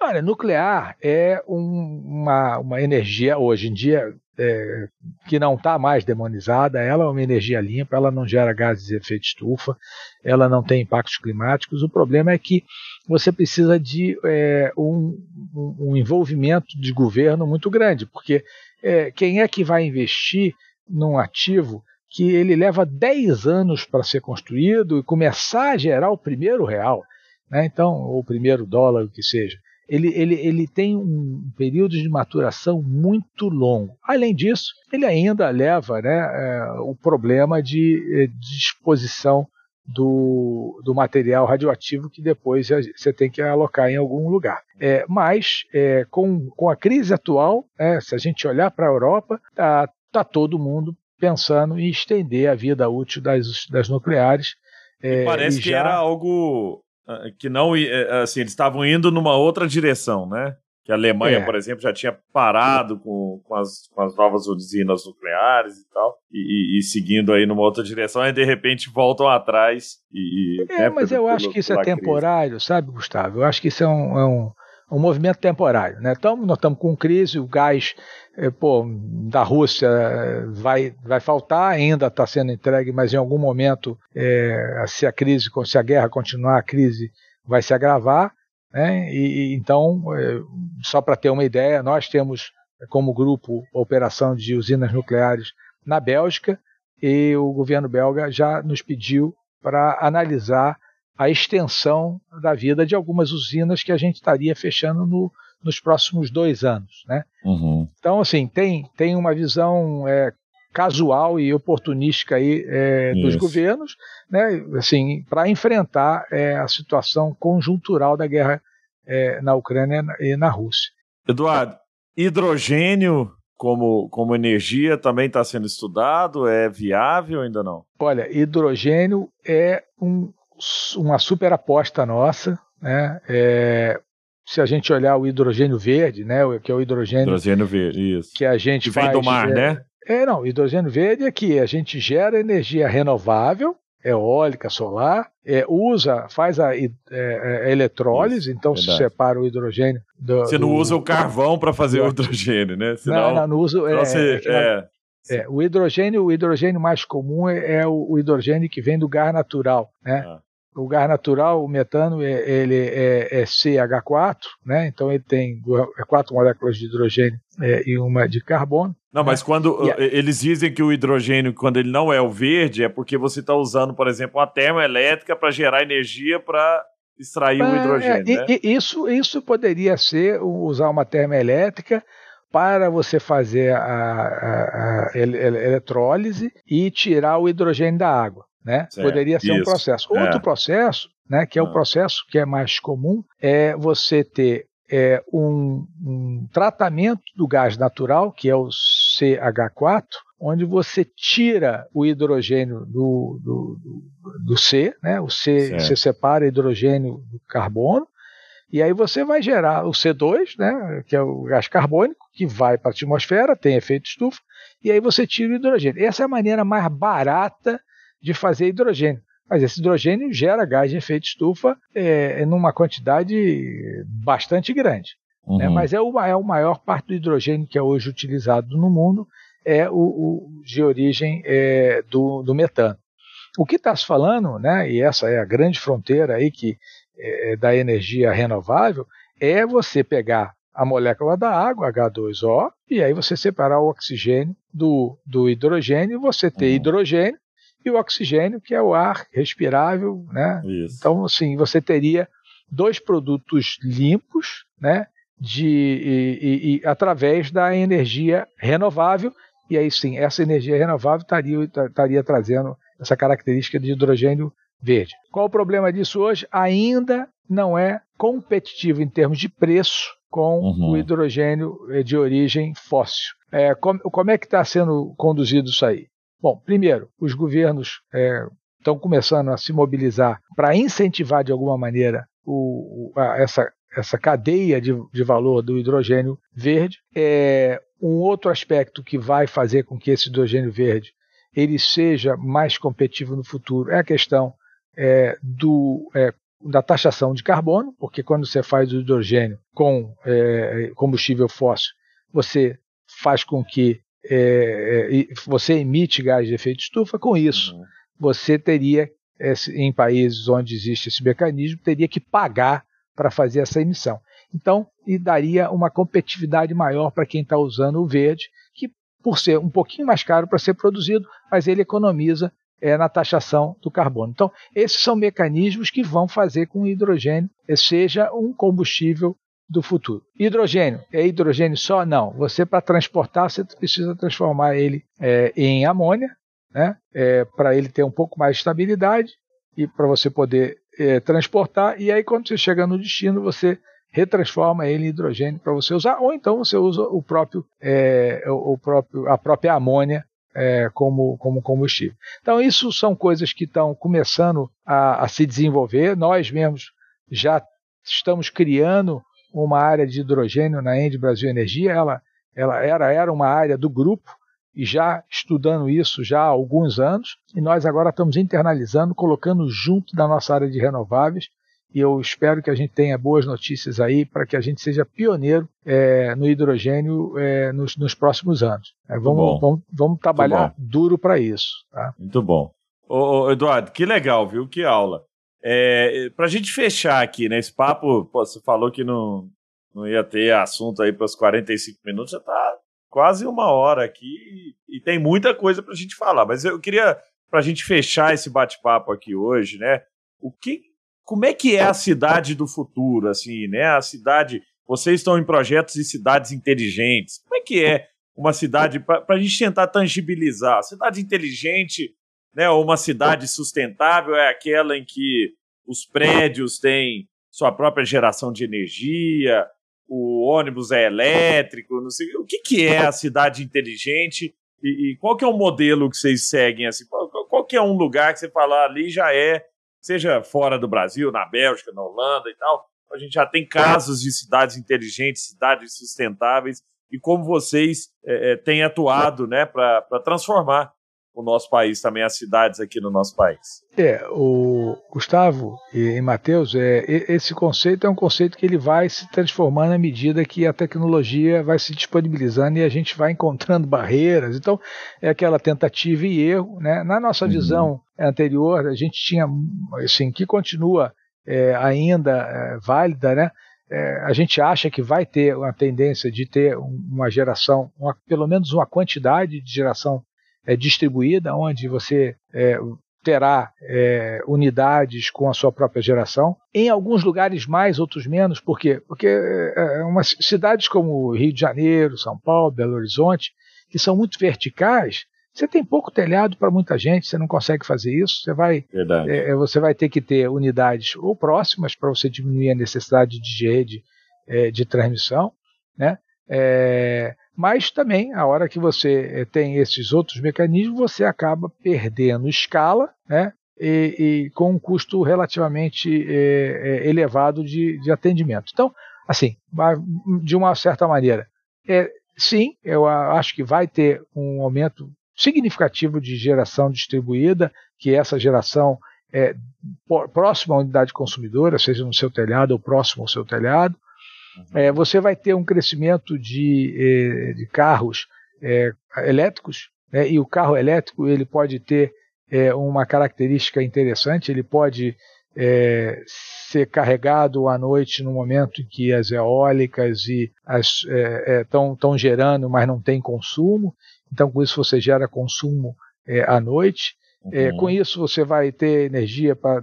Olha, nuclear é um, uma, uma energia, hoje em dia, é, que não está mais demonizada, ela é uma energia limpa, ela não gera gases de efeito estufa, ela não tem impactos climáticos. O problema é que você precisa de é, um, um, envolvimento de governo muito grande, porque é, quem é que vai investir num ativo que ele leva 10 anos para ser construído e começar a gerar o primeiro real? Né? Então, o primeiro dólar, o que seja ele, ele, ele tem um período de maturação muito longo. Além disso, ele ainda leva né, é, o problema de, é, de disposição do, do, material radioativo que depois você tem que alocar em algum lugar. É, mas, é, com, com a crise atual, é, se a gente olhar para a Europa, está tá todo mundo pensando em estender a vida útil das, das nucleares. É, parece que já... era algo que não, eh, assim, eles estavam indo numa outra direção, né? Que a Alemanha, é. por exemplo, já tinha parado com, com, as, com as novas usinas nucleares e tal, e, e, seguindo aí numa outra direção, e de repente voltam atrás. E, é, né, mas eu pelo, acho que isso é temporário, crise. sabe, Gustavo? Eu acho que isso é um, é um, um movimento temporário. Né? Então, nós estamos com crise, o gás é, pô, da Rússia vai, vai faltar, ainda está sendo entregue, mas em algum momento, é, se a crise, se a guerra continuar, a crise vai se agravar. Né? E, então, é, só para ter uma ideia, nós temos como grupo operação de usinas nucleares na Bélgica e o governo belga já nos pediu para analisar a extensão da vida de algumas usinas que a gente estaria fechando no, nos próximos dois anos. Né? Uhum. Então, assim, tem, tem uma visão é, casual e oportunística aí, é, dos governos né, assim, para enfrentar é, a situação conjuntural da guerra é, na Ucrânia e na Rússia. Eduardo, hidrogênio como, como energia também está sendo estudado? É viável ou ainda não? Olha, hidrogênio é um, uma super aposta nossa. Né? É, se a gente olhar o hidrogênio verde, né, que é o hidrogênio, hidrogênio verde, isso. que a gente que vem do mar, é, né? É, não, hidrogênio verde é que a gente gera energia renovável eólica, solar, é, usa, faz a, é, é, eletrólise, então verdade. se separa o hidrogênio. Do, você não do, usa o carvão para fazer o hidrogênio, né? Senão, não, não, não. É, você, é, é, o hidrogênio, o hidrogênio mais comum é, o, o, hidrogênio que vem do gás natural, né? Ah. O gás natural, o metano, ele é, CH4, né? Então ele tem quatro moléculas de hidrogênio e uma de carbono. Não, mas quando yeah. eles dizem que o hidrogênio, quando ele não é o verde, é porque você está usando, por exemplo, uma termoelétrica para gerar energia para extrair o hidrogênio. É, né? isso, isso poderia ser usar uma termoelétrica para você fazer a, a, a eletrólise e tirar o hidrogênio da água. Né? Certo, Poderia ser isso. um processo. Outro é. processo, né, que é o ah. processo que é mais comum, é você ter é, um, um, tratamento do gás natural, que é o CH4, onde você tira o hidrogênio do, do, do C, né? o C você separa hidrogênio do carbono, e aí você vai gerar o C2, né? que é o gás carbônico, que vai para a atmosfera, tem efeito estufa, e aí você tira o hidrogênio. Essa é a maneira mais barata de fazer hidrogênio. Mas esse hidrogênio gera gás de efeito estufa é, numa quantidade bastante grande. Né? Uhum. Né? Mas é o, é o maior parte do hidrogênio que é hoje utilizado no mundo é o, o de origem é, do, do, metano. O que está se falando, né, e essa é a grande fronteira aí que, é, da energia renovável, é você pegar a molécula da água, H2O, e aí você separar o oxigênio do, do hidrogênio, você ter uhum. hidrogênio e o oxigênio, que é o ar respirável, né? Isso. Então, assim, você teria dois produtos limpos, né? De, e, e, e, através da energia renovável, e aí sim, essa energia renovável estaria, estaria trazendo essa característica de hidrogênio verde. Qual o problema disso hoje? Ainda não é competitivo em termos de preço com uhum. o hidrogênio eh, de origem fóssil. É, como, como, é que está sendo conduzido isso aí? Bom, primeiro, os governos é, estão começando a se mobilizar para incentivar de alguma maneira o, a, essa, essa cadeia de, de, valor do hidrogênio verde. É, um outro aspecto que vai fazer com que esse hidrogênio verde ele seja mais competitivo no futuro é a questão é, do, é, da taxação de carbono, porque quando você faz o hidrogênio com é, combustível fóssil, você faz com que é, é você emite gás de efeito estufa, com isso uhum. você teria, em países onde existe esse mecanismo, teria que pagar para fazer essa emissão. Então, e daria uma competitividade maior para quem está usando o verde, que por ser um pouquinho mais caro para ser produzido, mas ele economiza é, na taxação do carbono. Então, esses são mecanismos que vão fazer com que o hidrogênio seja um combustível do futuro. Hidrogênio, é hidrogênio só? Não. Você, para transportar, você precisa transformar ele é, em amônia, né? É, para ele ter um pouco mais de estabilidade e para você poder é, transportar. E aí, quando você chega no destino, você retransforma ele em hidrogênio para você usar, ou então você usa o próprio, é, o próprio a própria amônia é, como, como combustível. Então, isso são coisas que estão começando a, a se desenvolver. Nós mesmos já estamos criando uma área de hidrogênio na Ende Brasil Energia, ela, ela era, era uma área do grupo e já estudando isso já há alguns anos, e nós agora estamos internalizando, colocando junto da nossa área de renováveis, e eu espero que a gente tenha boas notícias aí para que a gente seja pioneiro é, no hidrogênio é, nos, nos, próximos anos. É, vamos, vamos, vamos, trabalhar duro para isso. Tá? Muito bom. Ô, ô, Eduardo, que legal, viu? Que aula. É, para a gente fechar aqui, né? Esse papo, pô, você falou que não, não ia ter assunto aí para os 45 minutos, já está quase uma hora aqui e tem muita coisa para a gente falar. Mas eu queria, para a gente fechar esse bate-papo aqui hoje, né? O que, como é que é a cidade do futuro, assim, né? A cidade. Vocês estão em projetos de cidades inteligentes. Como é que é uma cidade para a gente tentar tangibilizar? Cidade inteligente, né? Uma cidade sustentável é aquela em que os prédios têm sua própria geração de energia, o ônibus é elétrico, não sei o que, que é a cidade inteligente e, e, qual que é o modelo que vocês seguem assim? Qual, qual que é um lugar que você fala ali já é seja fora do Brasil, na Bélgica, na Holanda e tal, a gente já tem casos de cidades inteligentes, cidades sustentáveis, e como vocês é, têm atuado né, para transformar o nosso país, também as cidades aqui no nosso país. É, o Gustavo e, Matheus, é, esse conceito é um conceito que ele vai se transformando à medida que a tecnologia vai se disponibilizando e a gente vai encontrando barreiras. Então, é aquela tentativa e erro. Né? Na nossa uhum. visão anterior, a gente tinha, assim, que continua é, ainda é, válida, né? É, a gente acha que vai ter uma tendência de ter uma geração, uma, pelo menos uma quantidade de geração é, distribuída, onde você é, terá é, unidades com a sua própria geração. Em alguns lugares mais, outros menos. Por quê? Porque é, é umas cidades como Rio de Janeiro, São Paulo, Belo Horizonte, que são muito verticais, você tem pouco telhado para muita gente, você não consegue fazer isso. Você vai, é, é, você vai ter que ter unidades ou próximas para você diminuir a necessidade de rede é, de transmissão, né? É, mas também, a hora que você eh, tem esses outros mecanismos, você acaba perdendo escala, né? E, e com um custo relativamente é, elevado de, de, atendimento. Então, assim, de uma certa maneira, é, sim, eu acho que vai ter um aumento significativo de geração distribuída, que essa geração é próxima à unidade consumidora, seja no seu telhado ou próximo ao seu telhado, é, você vai ter um crescimento de, eh, de carros é, elétricos, né, e o carro elétrico ele pode ter é, uma característica interessante, ele pode é, ser carregado à noite no momento em que as eólicas e estão é, gerando, mas não tem consumo, então com isso você gera consumo à noite. Uhum. com isso você vai ter energia para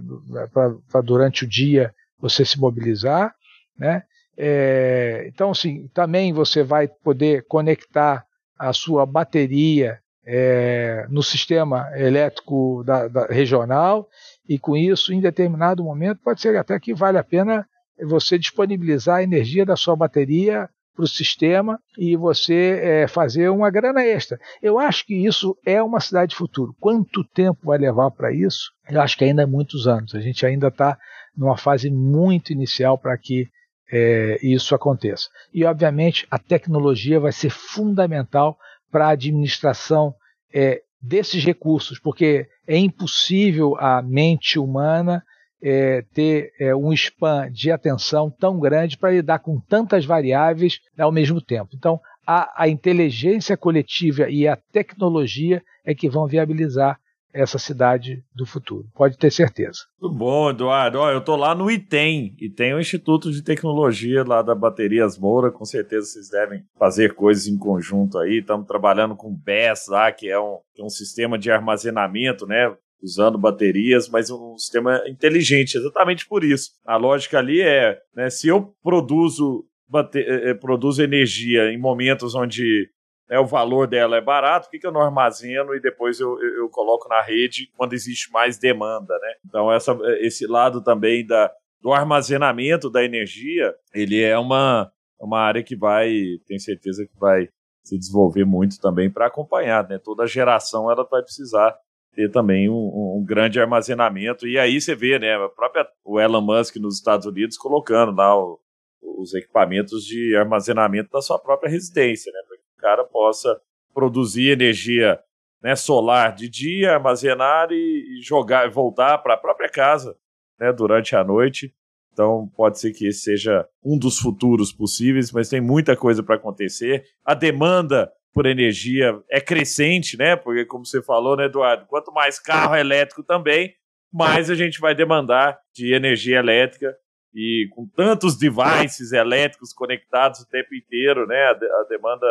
durante o dia você se mobilizar, né? É, então, assim, também você vai poder conectar a sua bateria é, no sistema elétrico da, da, regional e com isso, em determinado momento, pode ser até que vale a pena você disponibilizar a energia da sua bateria para o sistema e você é, fazer uma grana extra. Eu acho que isso é uma cidade de futuro. Quanto tempo vai levar para isso? Eu acho que ainda é muitos anos. A gente ainda está numa fase muito inicial para que é, isso aconteça. E, obviamente, a tecnologia vai ser fundamental para a administração é, desses recursos, porque é impossível a mente humana é, ter é, um span de atenção tão grande para lidar com tantas variáveis ao mesmo tempo. Então, a, a inteligência coletiva e a tecnologia é que vão viabilizar essa cidade do futuro. Pode ter certeza. Muito bom, Eduardo. Eu estou lá no ITEM, e tem o Instituto de Tecnologia lá da Baterias Moura. Com certeza vocês devem fazer coisas em conjunto aí. Estamos trabalhando com o BES lá, que é um, que é um sistema de armazenamento, né? Usando baterias, mas um sistema inteligente, exatamente por isso. A lógica ali é, né, se eu produzo, bate, eh, eh, produzo energia em momentos onde né, o valor dela é barato, por que, eu não armazeno e depois eu, eu, eu, coloco na rede quando existe mais demanda, né? Então essa, esse lado também da, do armazenamento da energia, ele é uma, uma área que vai, tenho certeza que vai se desenvolver muito também para acompanhar, né? Toda geração ela vai precisar ter também um, um, grande armazenamento e aí você vê, né? A própria o Elon Musk nos Estados Unidos colocando lá o, os equipamentos de armazenamento da sua própria residência, né? Cara possa produzir energia né, solar de dia, armazenar e, jogar e voltar para a própria casa né, durante a noite. Então pode ser que esse seja um dos futuros possíveis, mas tem muita coisa para acontecer. A demanda por energia é crescente, né? Porque, como você falou, né, Eduardo? Quanto mais carro elétrico também, mais a gente vai demandar de energia elétrica. E com tantos devices elétricos conectados o tempo inteiro, né? A, a demanda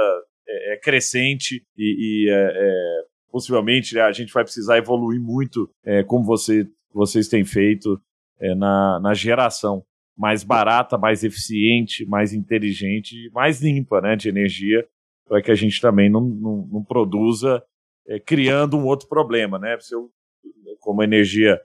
é, é crescente e, e é, é, possivelmente né, a gente vai precisar evoluir muito, é, como você, vocês têm feito, é, na, na geração mais barata, mais eficiente, mais inteligente, mais limpa né, de energia, para que a gente também não, não, não produza é, criando um outro problema. Né? Se eu, como energia,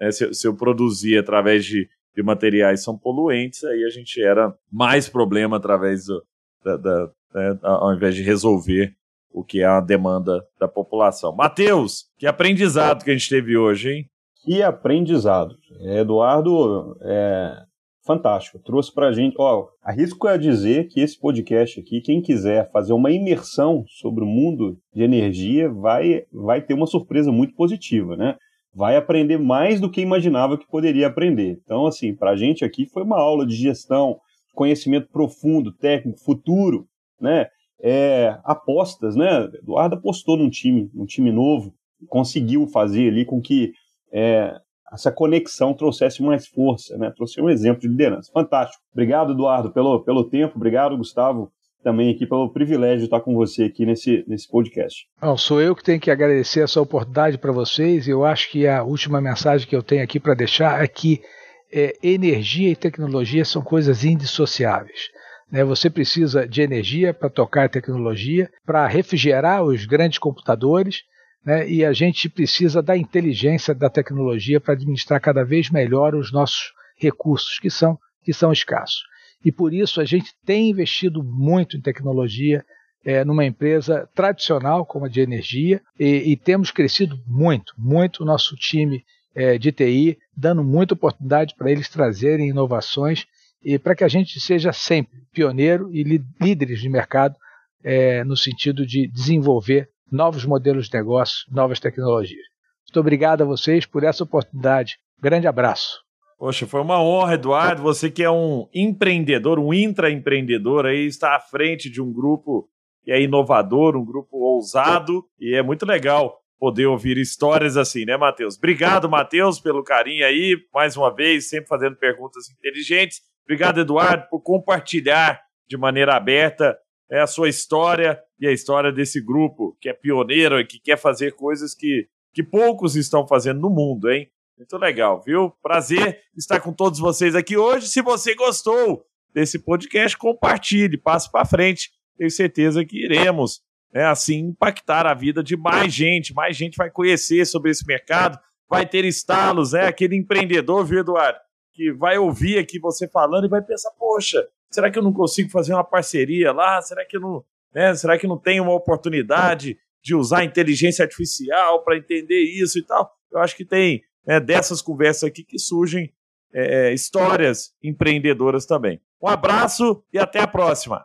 né, se, se, eu produzir através de, de materiais são poluentes, aí a gente era mais problema através do, da, da né, ao invés de resolver o que é a demanda da população. Matheus, que aprendizado que a gente teve hoje, hein? Que aprendizado. Eduardo, é fantástico. Trouxe para a gente. Ó, arrisco a dizer que esse podcast aqui, quem quiser fazer uma imersão sobre o mundo de energia, vai, vai ter uma surpresa muito positiva, né? Vai aprender mais do que imaginava que poderia aprender. Então, assim, para a gente aqui foi uma aula de gestão, conhecimento profundo, técnico, futuro, né? É, apostas, né? Eduardo apostou num time, num time novo, conseguiu fazer ali com que é, essa conexão trouxesse mais força, né? Trouxe um exemplo de liderança. Fantástico. Obrigado, Eduardo, pelo, pelo tempo. Obrigado, Gustavo, também aqui pelo privilégio de estar com você aqui nesse, nesse podcast. Não, sou eu que tenho que agradecer essa oportunidade para vocês. Eu acho que a última mensagem que eu tenho aqui para deixar é que é, energia e tecnologia são coisas indissociáveis. Né? Você precisa de energia para tocar tecnologia, para refrigerar os grandes computadores, né? e a gente precisa da inteligência da tecnologia para administrar cada vez melhor os nossos recursos, que são, que são escassos. E por isso a gente tem investido muito em tecnologia, é, numa empresa tradicional como a de energia, e, e temos crescido muito, muito o nosso time é, de TI, dando muita oportunidade para eles trazerem inovações e para que a gente seja sempre pioneiro e líderes de mercado é, no sentido de desenvolver novos modelos de negócio, novas tecnologias. Muito obrigado a vocês por essa oportunidade. Grande abraço. Poxa, foi uma honra, Eduardo. Você que é um empreendedor, um intraempreendedor aí, está à frente de um grupo que é inovador, um grupo ousado, e é muito legal poder ouvir histórias assim, né, Matheus? Obrigado, Matheus, pelo carinho aí, mais uma vez, sempre fazendo perguntas inteligentes. Obrigado, Eduardo, por compartilhar de maneira aberta é a sua história e a história desse grupo que é pioneiro e que quer fazer coisas que, que poucos estão fazendo no mundo, hein? Muito legal, viu? Prazer estar com todos vocês aqui hoje. Se você gostou desse podcast, compartilhe, passe para frente. Tenho certeza que iremos, né, assim, impactar a vida de mais gente. Mais gente vai conhecer sobre esse mercado, vai ter estalos, né? Aquele empreendedor, viu, Eduardo? Que vai ouvir aqui você falando e vai pensar, poxa, será que eu não consigo fazer uma parceria lá? Será que eu não, né? Será que não tem uma oportunidade de usar inteligência artificial para entender isso e tal? Eu acho que tem né, dessas conversas aqui que surgem é, é histórias empreendedoras também. Um abraço e até a próxima.